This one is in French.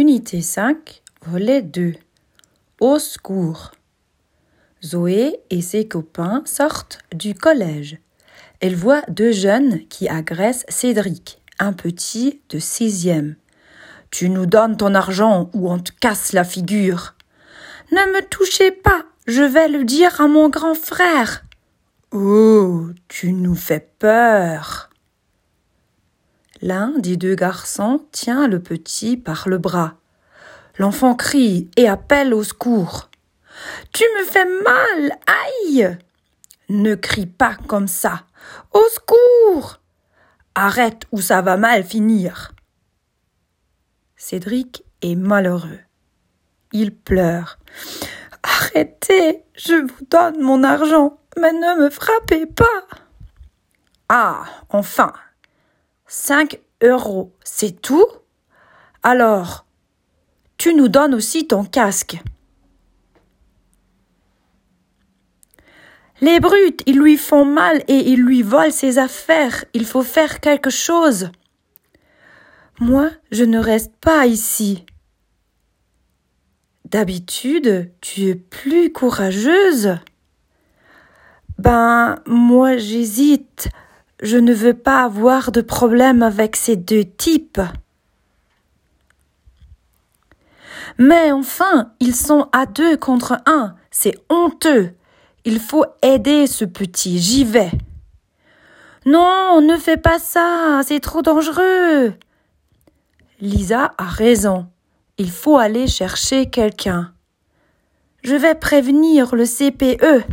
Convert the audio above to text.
Unité 5, volet 2. Au secours. Zoé et ses copains sortent du collège. Elle voit deux jeunes qui agressent Cédric, un petit de sixième. Tu nous donnes ton argent ou on te casse la figure. Ne me touchez pas, je vais le dire à mon grand frère. Oh, tu nous fais peur. L'un des deux garçons tient le petit par le bras. L'enfant crie et appelle au secours. Tu me fais mal, aïe. Ne crie pas comme ça. Au secours. Arrête ou ça va mal finir. Cédric est malheureux. Il pleure. Arrêtez, je vous donne mon argent, mais ne me frappez pas. Ah, enfin, Cinq euros, c'est tout Alors, tu nous donnes aussi ton casque. Les brutes, ils lui font mal et ils lui volent ses affaires. Il faut faire quelque chose. Moi, je ne reste pas ici. D'habitude, tu es plus courageuse. Ben, moi, j'hésite. Je ne veux pas avoir de problème avec ces deux types. Mais enfin, ils sont à deux contre un. C'est honteux. Il faut aider ce petit. J'y vais. Non, ne fais pas ça. C'est trop dangereux. Lisa a raison. Il faut aller chercher quelqu'un. Je vais prévenir le CPE.